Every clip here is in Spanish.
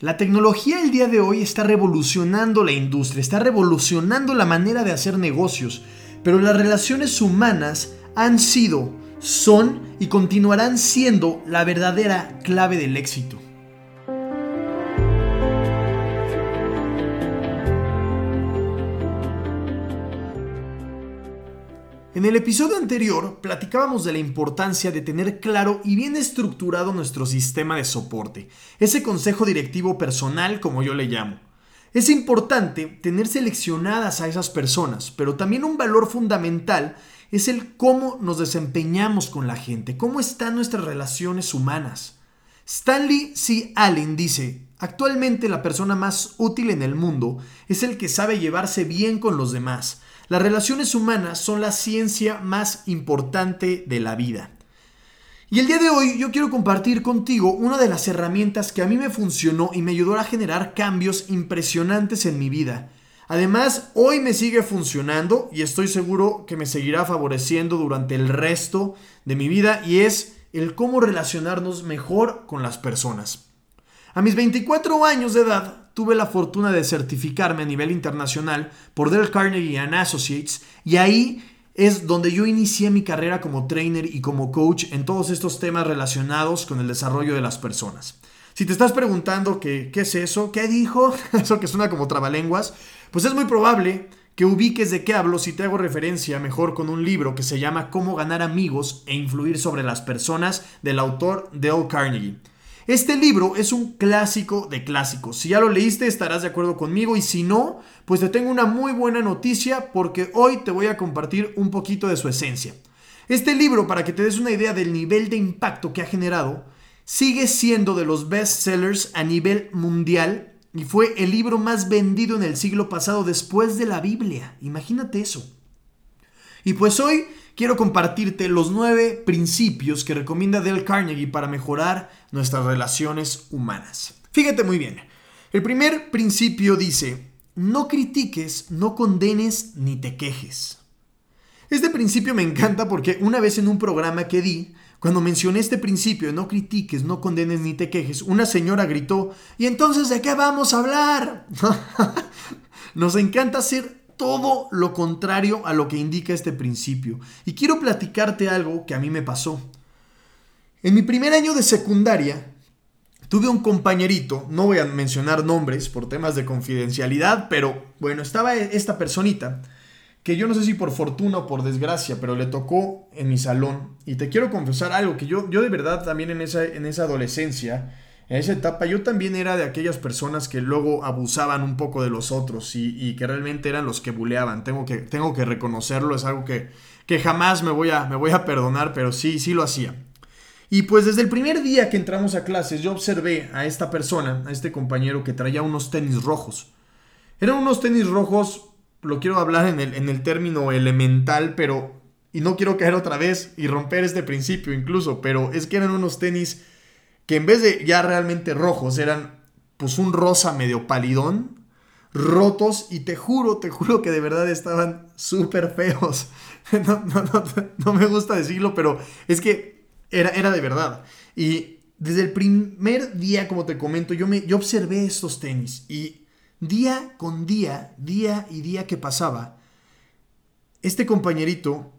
La tecnología el día de hoy está revolucionando la industria, está revolucionando la manera de hacer negocios, pero las relaciones humanas han sido, son y continuarán siendo la verdadera clave del éxito. En el episodio anterior platicábamos de la importancia de tener claro y bien estructurado nuestro sistema de soporte, ese consejo directivo personal como yo le llamo. Es importante tener seleccionadas a esas personas, pero también un valor fundamental es el cómo nos desempeñamos con la gente, cómo están nuestras relaciones humanas. Stanley C. Allen dice, actualmente la persona más útil en el mundo es el que sabe llevarse bien con los demás, las relaciones humanas son la ciencia más importante de la vida. Y el día de hoy yo quiero compartir contigo una de las herramientas que a mí me funcionó y me ayudó a generar cambios impresionantes en mi vida. Además, hoy me sigue funcionando y estoy seguro que me seguirá favoreciendo durante el resto de mi vida y es el cómo relacionarnos mejor con las personas. A mis 24 años de edad, tuve la fortuna de certificarme a nivel internacional por Dale Carnegie and Associates y ahí es donde yo inicié mi carrera como trainer y como coach en todos estos temas relacionados con el desarrollo de las personas. Si te estás preguntando qué es eso, qué dijo, eso que suena como trabalenguas, pues es muy probable que ubiques de qué hablo si te hago referencia mejor con un libro que se llama Cómo ganar amigos e influir sobre las personas del autor Dale Carnegie. Este libro es un clásico de clásicos. Si ya lo leíste estarás de acuerdo conmigo y si no, pues te tengo una muy buena noticia porque hoy te voy a compartir un poquito de su esencia. Este libro, para que te des una idea del nivel de impacto que ha generado, sigue siendo de los best sellers a nivel mundial y fue el libro más vendido en el siglo pasado después de la Biblia. Imagínate eso. Y pues hoy quiero compartirte los nueve principios que recomienda Dale Carnegie para mejorar nuestras relaciones humanas. Fíjate muy bien. El primer principio dice, no critiques, no condenes ni te quejes. Este principio me encanta porque una vez en un programa que di, cuando mencioné este principio, no critiques, no condenes ni te quejes, una señora gritó, ¿y entonces de qué vamos a hablar? Nos encanta hacer todo lo contrario a lo que indica este principio. Y quiero platicarte algo que a mí me pasó. En mi primer año de secundaria, tuve un compañerito, no voy a mencionar nombres por temas de confidencialidad, pero bueno, estaba esta personita que yo no sé si por fortuna o por desgracia, pero le tocó en mi salón. Y te quiero confesar algo, que yo, yo de verdad también en esa, en esa adolescencia, en esa etapa yo también era de aquellas personas que luego abusaban un poco de los otros y, que realmente eran los que buleaban. Tengo que, tengo que reconocerlo, es algo que, que jamás me voy, a, me voy a perdonar, pero sí, sí lo hacía. Y pues desde el primer día que entramos a clases yo observé a esta persona, a este compañero que traía unos tenis rojos. Eran unos tenis rojos, lo quiero hablar en el, en el término elemental, pero... Y no quiero caer otra vez y romper este principio incluso, pero es que eran unos tenis que en vez de ya realmente rojos eran pues un rosa medio palidón, rotos y te juro, te juro que de verdad estaban súper feos. No, me gusta decirlo, pero es que era, era de verdad. Y desde el primer día, como te comento, yo, me, yo observé estos tenis y día con día, día y día que pasaba, este compañerito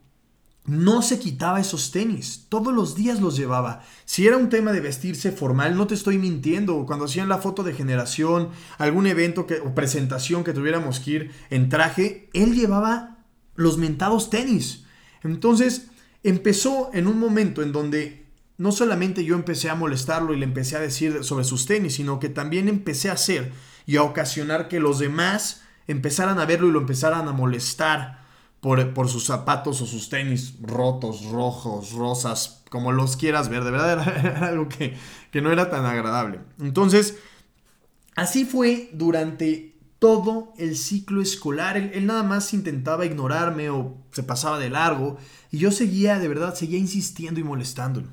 no se quitaba esos tenis, todos los días los llevaba. Si era un tema de vestirse formal, no te estoy mintiendo, cuando hacían la foto de generación, algún evento que, o presentación que tuviéramos que ir en traje, él llevaba los mentados tenis. Entonces empezó en un momento en donde no solamente yo empecé a molestarlo y le empecé a decir sobre sus tenis, sino que también empecé a hacer y a ocasionar que los demás empezaran a verlo y lo empezaran a molestar por, sus zapatos o sus tenis rotos, rojos, rosas, como los quieras ver. De verdad era, algo que, no era tan agradable. Entonces, así fue durante todo el ciclo escolar. Él, nada más intentaba ignorarme o se pasaba de largo. Y yo seguía, de verdad, seguía insistiendo y molestándolo.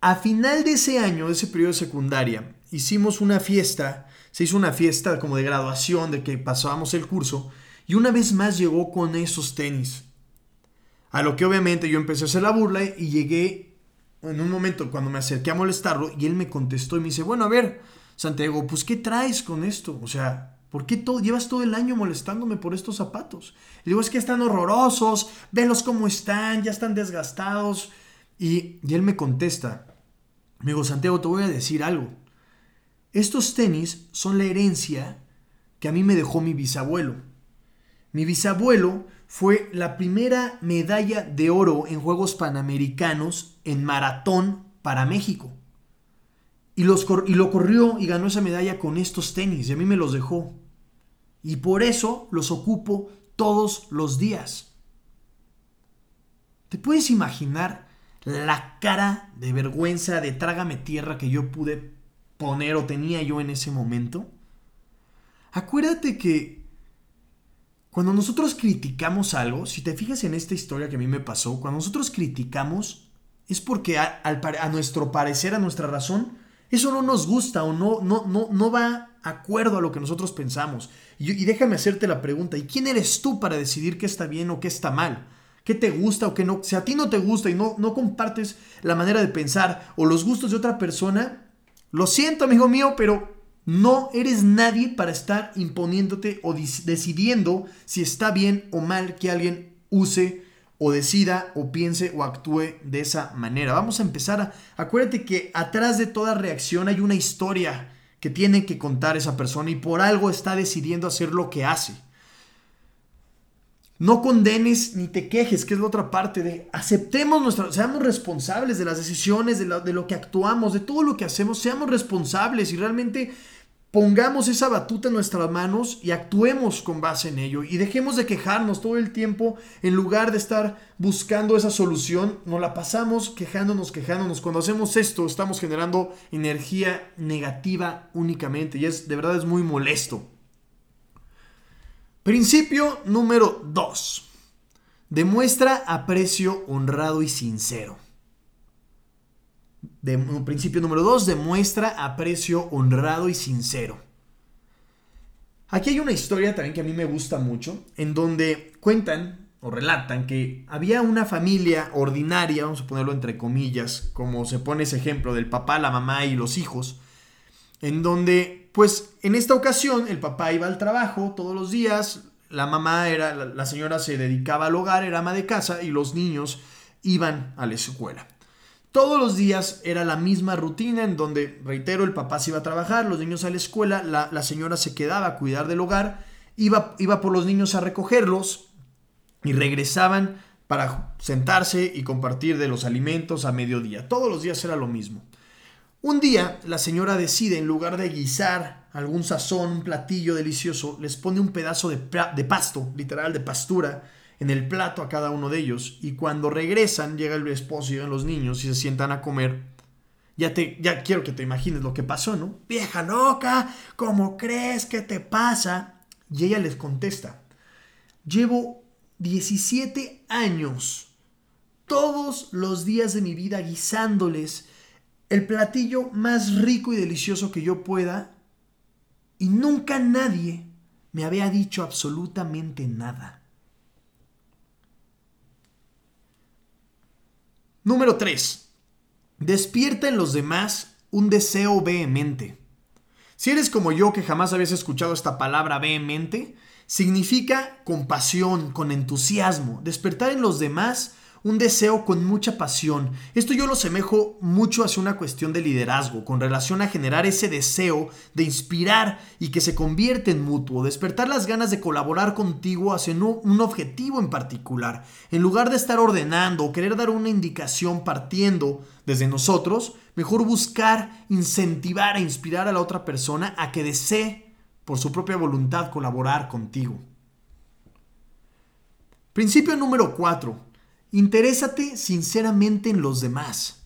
A final de ese año, de ese periodo de secundaria, hicimos una fiesta. Se hizo una fiesta como de graduación, de que pasábamos el curso. Y una vez más llegó con esos tenis. A lo que obviamente yo empecé a hacer la burla y llegué en un momento cuando me acerqué a molestarlo y él me contestó y me dice, bueno, a ver, Santiago, pues ¿qué traes con esto? O sea, ¿por qué todo, llevas todo el año molestándome por estos zapatos? Y digo, es que están horrorosos, velos cómo están, ya están desgastados. Y, él me contesta, me Santiago, te voy a decir algo. Estos tenis son la herencia que a mí me dejó mi bisabuelo. Mi bisabuelo fue la primera medalla de oro en Juegos Panamericanos en maratón para México. Y, los, y lo corrió y ganó esa medalla con estos tenis y a mí me los dejó. Y por eso los ocupo todos los días. ¿Te puedes imaginar la cara de vergüenza, de trágame tierra que yo pude poner o tenía yo en ese momento? Acuérdate que cuando nosotros criticamos algo, si te fijas en esta historia que a mí me pasó, cuando nosotros criticamos es porque a, nuestro parecer, a nuestra razón, eso no nos gusta o no, no, no, no va acuerdo a lo que nosotros pensamos. Y, y, déjame hacerte la pregunta, ¿y quién eres tú para decidir qué está bien o qué está mal? ¿Qué te gusta o qué no? Si a ti no te gusta y no, no compartes la manera de pensar o los gustos de otra persona, lo siento, amigo mío, pero no eres nadie para estar imponiéndote o decidiendo si está bien o mal que alguien use o decida o piense o actúe de esa manera. Vamos a empezar a... Acuérdate que atrás de toda reacción hay una historia que tiene que contar esa persona y por algo está decidiendo hacer lo que hace. No condenes ni te quejes, que es la otra parte de aceptemos nuestra, seamos responsables de las decisiones, de lo, de lo que actuamos, de todo lo que hacemos, seamos responsables y realmente pongamos esa batuta en nuestras manos y actuemos con base en ello y dejemos de quejarnos todo el tiempo en lugar de estar buscando esa solución, nos la pasamos quejándonos, quejándonos. Cuando hacemos esto estamos generando energía negativa únicamente y es de verdad es muy molesto. Principio número 2. Demuestra aprecio honrado y sincero. De, principio número 2, demuestra aprecio honrado y sincero. Aquí hay una historia también que a mí me gusta mucho, en donde cuentan o relatan que había una familia ordinaria, vamos a ponerlo entre comillas, como se pone ese ejemplo del papá, la mamá y los hijos, en donde, pues, en esta ocasión el papá iba al trabajo todos los días, la mamá era, la señora se dedicaba al hogar, era ama de casa y los niños iban a la escuela. Todos los días era la misma rutina en donde, reitero, el papá se iba a trabajar, los niños a la escuela, la, señora se quedaba a cuidar del hogar, iba, iba por los niños a recogerlos y regresaban para sentarse y compartir de los alimentos a mediodía. Todos los días era lo mismo. Un día la señora decide, en lugar de guisar algún sazón, un platillo delicioso, les pone un pedazo de, de pasto, literal de pastura, en el plato a cada uno de ellos y cuando regresan llega el esposo y llegan los niños y se sientan a comer. Ya, te, ya quiero que te imagines lo que pasó, ¿no? Vieja loca, ¿cómo crees que te pasa? Y ella les contesta, llevo 17 años, todos los días de mi vida guisándoles el platillo más rico y delicioso que yo pueda y nunca nadie me había dicho absolutamente nada. Número 3. Despierta en los demás un deseo vehemente. Si eres como yo que jamás habías escuchado esta palabra vehemente, significa compasión, con entusiasmo, despertar en los demás un deseo con mucha pasión. Esto yo lo semejo mucho hacia una cuestión de liderazgo, con relación a generar ese deseo de inspirar y que se convierte en mutuo, despertar las ganas de colaborar contigo hacia un objetivo en particular. En lugar de estar ordenando o querer dar una indicación partiendo desde nosotros, mejor buscar incentivar e inspirar a la otra persona a que desee por su propia voluntad colaborar contigo. Principio número 4 Interésate sinceramente en los demás.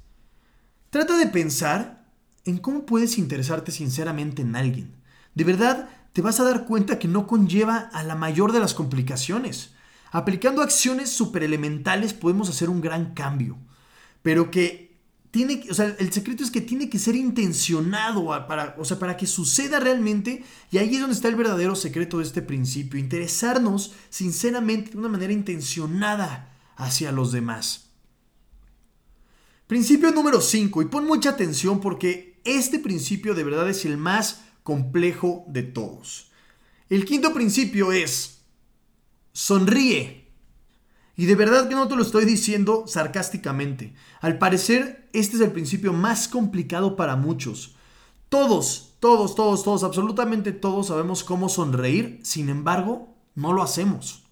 Trata de pensar en cómo puedes interesarte sinceramente en alguien. De verdad, te vas a dar cuenta que no conlleva a la mayor de las complicaciones. Aplicando acciones superelementales podemos hacer un gran cambio, pero que tiene, o sea, el secreto es que tiene que ser intencionado para, o sea, para que suceda realmente, y ahí es donde está el verdadero secreto de este principio, interesarnos sinceramente de una manera intencionada hacia los demás. Principio número 5, y pon mucha atención porque este principio de verdad es el más complejo de todos. El quinto principio es, sonríe. Y de verdad que no te lo estoy diciendo sarcásticamente. Al parecer, este es el principio más complicado para muchos. Todos, todos, todos, todos, absolutamente todos sabemos cómo sonreír, sin embargo, no lo hacemos.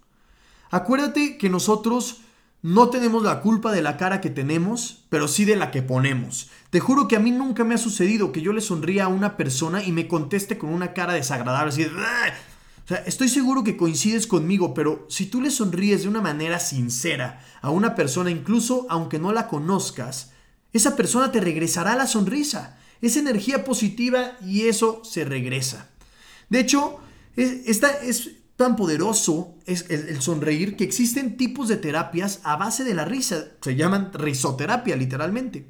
Acuérdate que nosotros no tenemos la culpa de la cara que tenemos, pero sí de la que ponemos. Te juro que a mí nunca me ha sucedido que yo le sonría a una persona y me conteste con una cara desagradable, así O sea, estoy seguro que coincides conmigo, pero si tú le sonríes de una manera sincera a una persona, incluso aunque no la conozcas, esa persona te regresará la sonrisa. Es energía positiva y eso se regresa. De hecho, esta es tan poderoso es el, sonreír que existen tipos de terapias a base de la risa. Se llaman risoterapia, literalmente.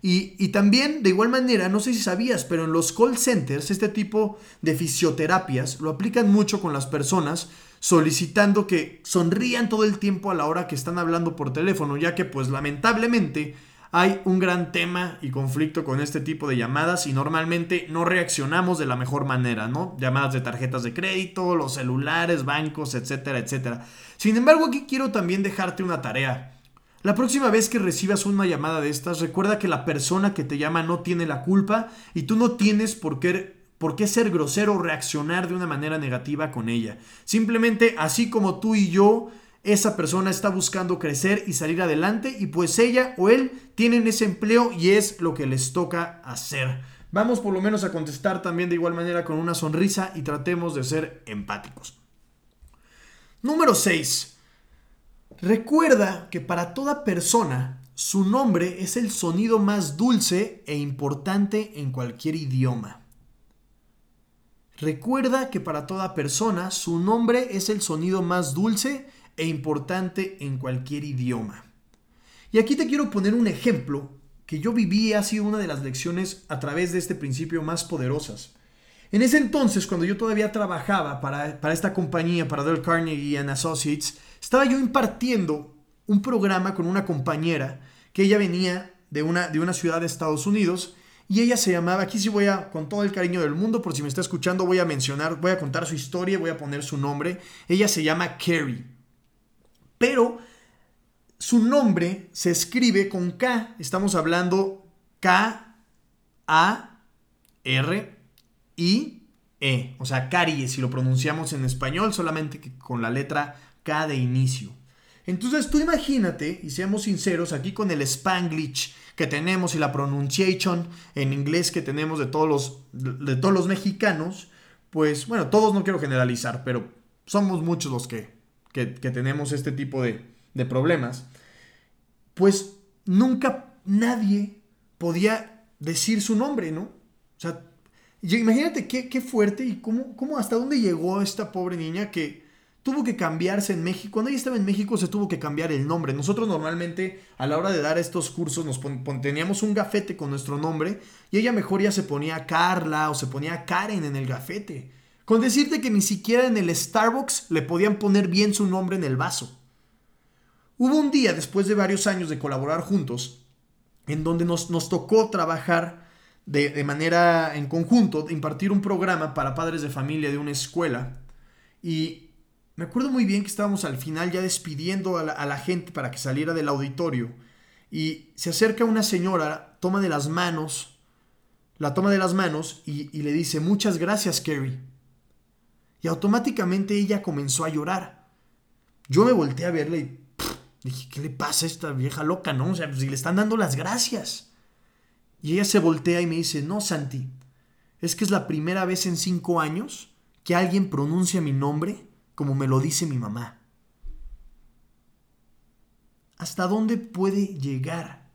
Y, y, también, de igual manera, no sé si sabías, pero en los call centers, este tipo de fisioterapias lo aplican mucho con las personas solicitando que sonrían todo el tiempo a la hora que están hablando por teléfono, ya que pues lamentablemente hay un gran tema y conflicto con este tipo de llamadas y normalmente no reaccionamos de la mejor manera, ¿no? Llamadas de tarjetas de crédito, los celulares, bancos, etcétera, etcétera. Sin embargo, aquí quiero también dejarte una tarea. La próxima vez que recibas una llamada de estas, recuerda que la persona que te llama no tiene la culpa y tú no tienes por qué ¿Por qué ser grosero o reaccionar de una manera negativa con ella? Simplemente, así como tú y yo esa persona está buscando crecer y salir adelante y pues ella o él tienen ese empleo y es lo que les toca hacer. Vamos por lo menos a contestar también de igual manera con una sonrisa y tratemos de ser empáticos. Número 6. Recuerda que para toda persona su nombre es el sonido más dulce e importante en cualquier idioma. Recuerda que para toda persona su nombre es el sonido más dulce e importante en cualquier idioma. Y aquí te quiero poner un ejemplo que yo viví ha sido una de las lecciones a través de este principio más poderosas. En ese entonces, cuando yo todavía trabajaba para, para esta compañía, para Dale Carnegie and Associates, estaba yo impartiendo un programa con una compañera que ella venía de una, de una ciudad de Estados Unidos y ella se llamaba, aquí sí voy a, con todo el cariño del mundo, por si me está escuchando, voy a mencionar, voy a contar su historia, voy a poner su nombre. Ella se llama Carrie pero su nombre se escribe con K. Estamos hablando K, A, R, I, E. O sea, caries, si lo pronunciamos en español, solamente con la letra K de inicio. Entonces tú imagínate, y seamos sinceros, aquí con el spanglish que tenemos y la pronunciation en inglés que tenemos de todos los, de todos los mexicanos, pues bueno, todos no quiero generalizar, pero somos muchos los que que, tenemos este tipo de, problemas, pues nunca nadie podía decir su nombre, ¿no? O sea, imagínate qué, qué fuerte y cómo, cómo, hasta dónde llegó esta pobre niña que tuvo que cambiarse en México. Cuando ella estaba en México se tuvo que cambiar el nombre. Nosotros normalmente a la hora de dar estos cursos nos teníamos un gafete con nuestro nombre y ella mejor ya se ponía Carla o se ponía Karen en el gafete. Con decirte que ni siquiera en el Starbucks le podían poner bien su nombre en el vaso. Hubo un día, después de varios años de colaborar juntos, en donde nos, nos tocó trabajar de, de, manera en conjunto, impartir un programa para padres de familia de una escuela. Y me acuerdo muy bien que estábamos al final ya despidiendo a la, gente para que saliera del auditorio. Y se acerca una señora, toma de las manos, la toma de las manos y, y le dice, muchas gracias, Kerry. Y automáticamente ella comenzó a llorar. Yo me volteé a verla y dije, ¿qué le pasa a esta vieja loca, no? O sea, si le están dando las gracias. Y ella se voltea y me dice, no, Santi, es que es la primera vez en cinco años que alguien pronuncia mi nombre como me lo dice mi mamá. ¿Hasta dónde puede llegar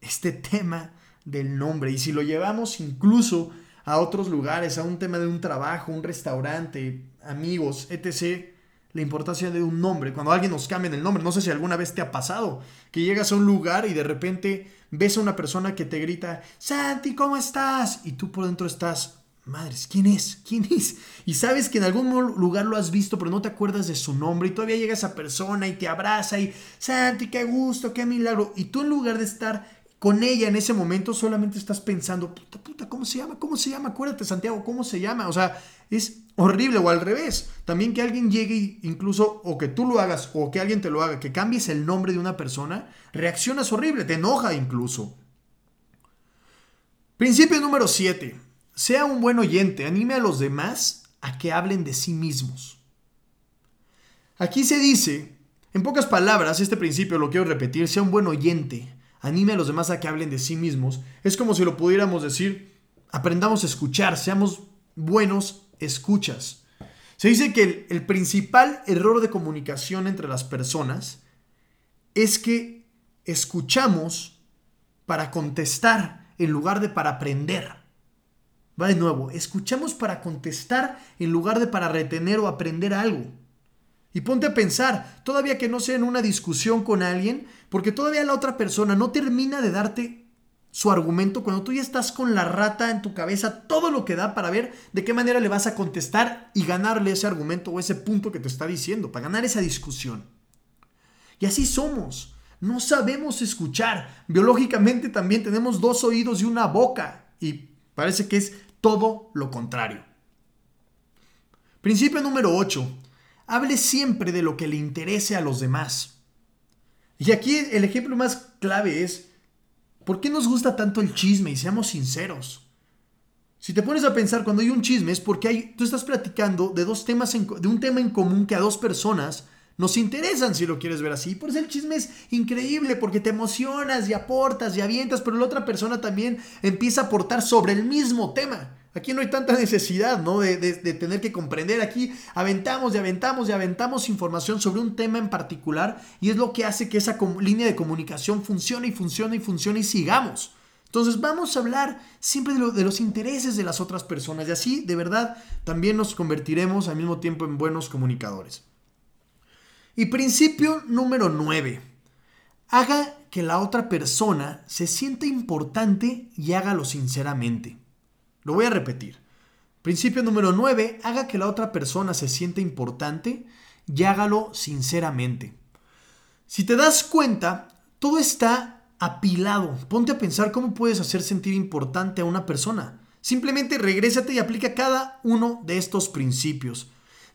este tema del nombre? Y si lo llevamos incluso a otros lugares, a un tema de un trabajo, un restaurante, amigos, etc. La importancia de un nombre. Cuando alguien nos cambia el nombre, no sé si alguna vez te ha pasado, que llegas a un lugar y de repente ves a una persona que te grita, Santi, ¿cómo estás? Y tú por dentro estás, madres, ¿quién es? ¿Quién es? Y sabes que en algún lugar lo has visto, pero no te acuerdas de su nombre. Y todavía llega esa persona y te abraza y, Santi, qué gusto, qué milagro. Y tú en lugar de estar con ella en ese momento solamente estás pensando, puta, puta, ¿cómo se llama? ¿Cómo se llama? Acuérdate, Santiago, ¿cómo se llama? O sea, es horrible o al revés. También que alguien llegue incluso, o que tú lo hagas, o que alguien te lo haga, que cambies el nombre de una persona, reaccionas horrible, te enoja incluso. Principio número 7. Sea un buen oyente, anime a los demás a que hablen de sí mismos. Aquí se dice, en pocas palabras, este principio lo quiero repetir, sea un buen oyente, anime a los demás a que hablen de sí mismos. Es como si lo pudiéramos decir, aprendamos a escuchar, seamos buenos escuchas. Se dice que el, el principal error de comunicación entre las personas es que escuchamos para contestar en lugar de para aprender. Va de nuevo, escuchamos para contestar en lugar de para retener o aprender algo. Y ponte a pensar, todavía que no sea en una discusión con alguien, porque todavía la otra persona no termina de darte su argumento cuando tú ya estás con la rata en tu cabeza, todo lo que da para ver de qué manera le vas a contestar y ganarle ese argumento o ese punto que te está diciendo, para ganar esa discusión. Y así somos. No sabemos escuchar. Biológicamente también tenemos dos oídos y una boca. Y parece que es todo lo contrario. Principio número 8. Hable siempre de lo que le interese a los demás. Y aquí el ejemplo más clave es, ¿por qué nos gusta tanto el chisme? Y seamos sinceros. Si te pones a pensar cuando hay un chisme es porque hay, tú estás platicando de dos temas, de un tema en común que a dos personas nos interesan si lo quieres ver así. Por eso el chisme es increíble porque te emocionas y aportas y avientas, pero la otra persona también empieza a aportar sobre el mismo tema. Aquí no hay tanta necesidad, ¿no? De, tener que comprender. Aquí aventamos y aventamos y aventamos información sobre un tema en particular y es lo que hace que esa línea de comunicación funcione y funcione y funcione y sigamos. Entonces vamos a hablar siempre de, de, los intereses de las otras personas y así de verdad también nos convertiremos al mismo tiempo en buenos comunicadores. Y principio número 9. Haga que la otra persona se sienta importante y hágalo sinceramente. Lo voy a repetir. Principio número 9. Haga que la otra persona se sienta importante y hágalo sinceramente. Si te das cuenta, todo está apilado. Ponte a pensar cómo puedes hacer sentir importante a una persona. Simplemente regrésate y aplica cada uno de estos principios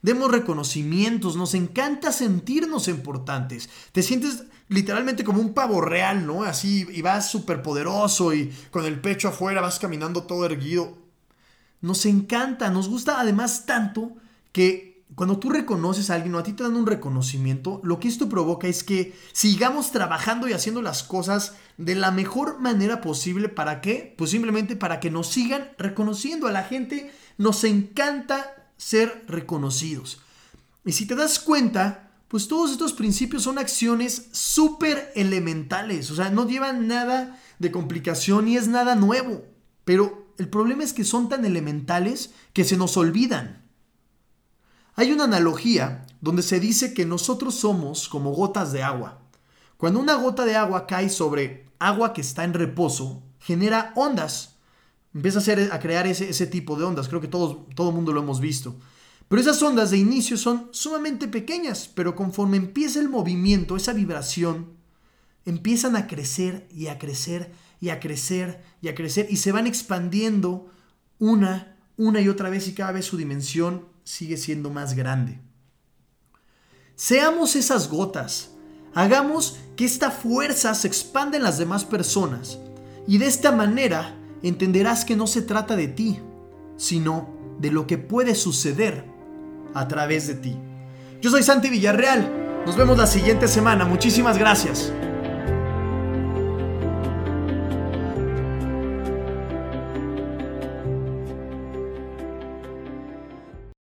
demos reconocimientos, nos encanta sentirnos importantes. Te sientes literalmente como un pavo real, ¿no? Así, y vas súper poderoso y con el pecho afuera vas caminando todo erguido. Nos encanta, nos gusta además tanto que cuando tú reconoces a alguien o a ti te dan un reconocimiento, lo que esto provoca es que sigamos trabajando y haciendo las cosas de la mejor manera posible. ¿Para qué? Pues simplemente para que nos sigan reconociendo. A la gente nos encanta ser reconocidos. Y si te das cuenta, pues todos estos principios son acciones súper elementales, o sea, no llevan nada de complicación y es nada nuevo. Pero el problema es que son tan elementales que se nos olvidan. Hay una analogía donde se dice que nosotros somos como gotas de agua. Cuando una gota de agua cae sobre agua que está en reposo, genera ondas Empieza a, hacer, a crear ese, ese, tipo de ondas. Creo que todos, todo el mundo lo hemos visto. Pero esas ondas de inicio son sumamente pequeñas, pero conforme empieza el movimiento, esa vibración, empiezan a crecer y a crecer y a crecer y a crecer y se van expandiendo una, una y otra vez y cada vez su dimensión sigue siendo más grande. Seamos esas gotas, hagamos que esta fuerza se expanda en las demás personas y de esta manera entenderás que no se trata de ti, sino de lo que puede suceder a través de ti. Yo soy Santi Villarreal. Nos vemos la siguiente semana. Muchísimas gracias.